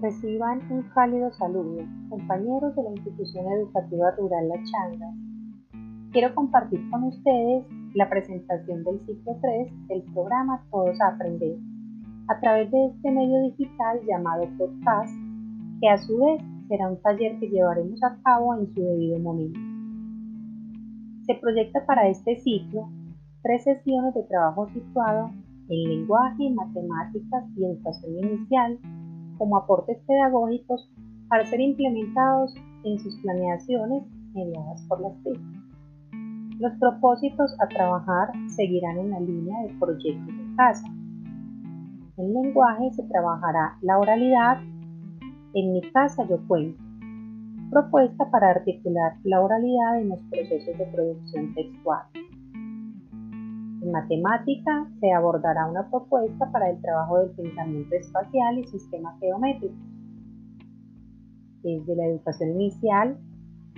Reciban un cálido saludo, compañeros de la institución educativa rural La Changa. Quiero compartir con ustedes la presentación del ciclo 3 del programa Todos a Aprender, a través de este medio digital llamado podcast, que a su vez será un taller que llevaremos a cabo en su debido momento. Se proyecta para este ciclo tres sesiones de trabajo situado en lenguaje, matemáticas y educación inicial como aportes pedagógicos para ser implementados en sus planeaciones mediadas por las TIC. Los propósitos a trabajar seguirán en la línea de proyectos de casa. En lenguaje se trabajará la oralidad, en mi casa yo cuento, propuesta para articular la oralidad en los procesos de producción textual. En matemática se abordará una propuesta para el trabajo del pensamiento espacial y sistemas geométricos. Desde la educación inicial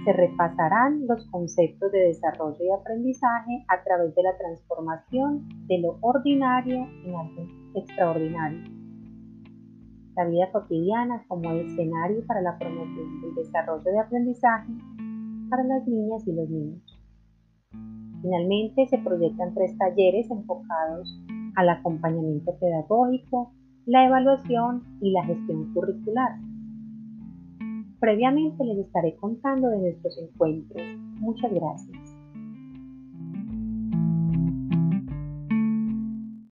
se repasarán los conceptos de desarrollo y aprendizaje a través de la transformación de lo ordinario en algo extraordinario. La vida cotidiana como escenario para la promoción del desarrollo de aprendizaje para las niñas y los niños. Finalmente, se proyectan tres talleres enfocados al acompañamiento pedagógico, la evaluación y la gestión curricular. Previamente les estaré contando de nuestros encuentros. Muchas gracias.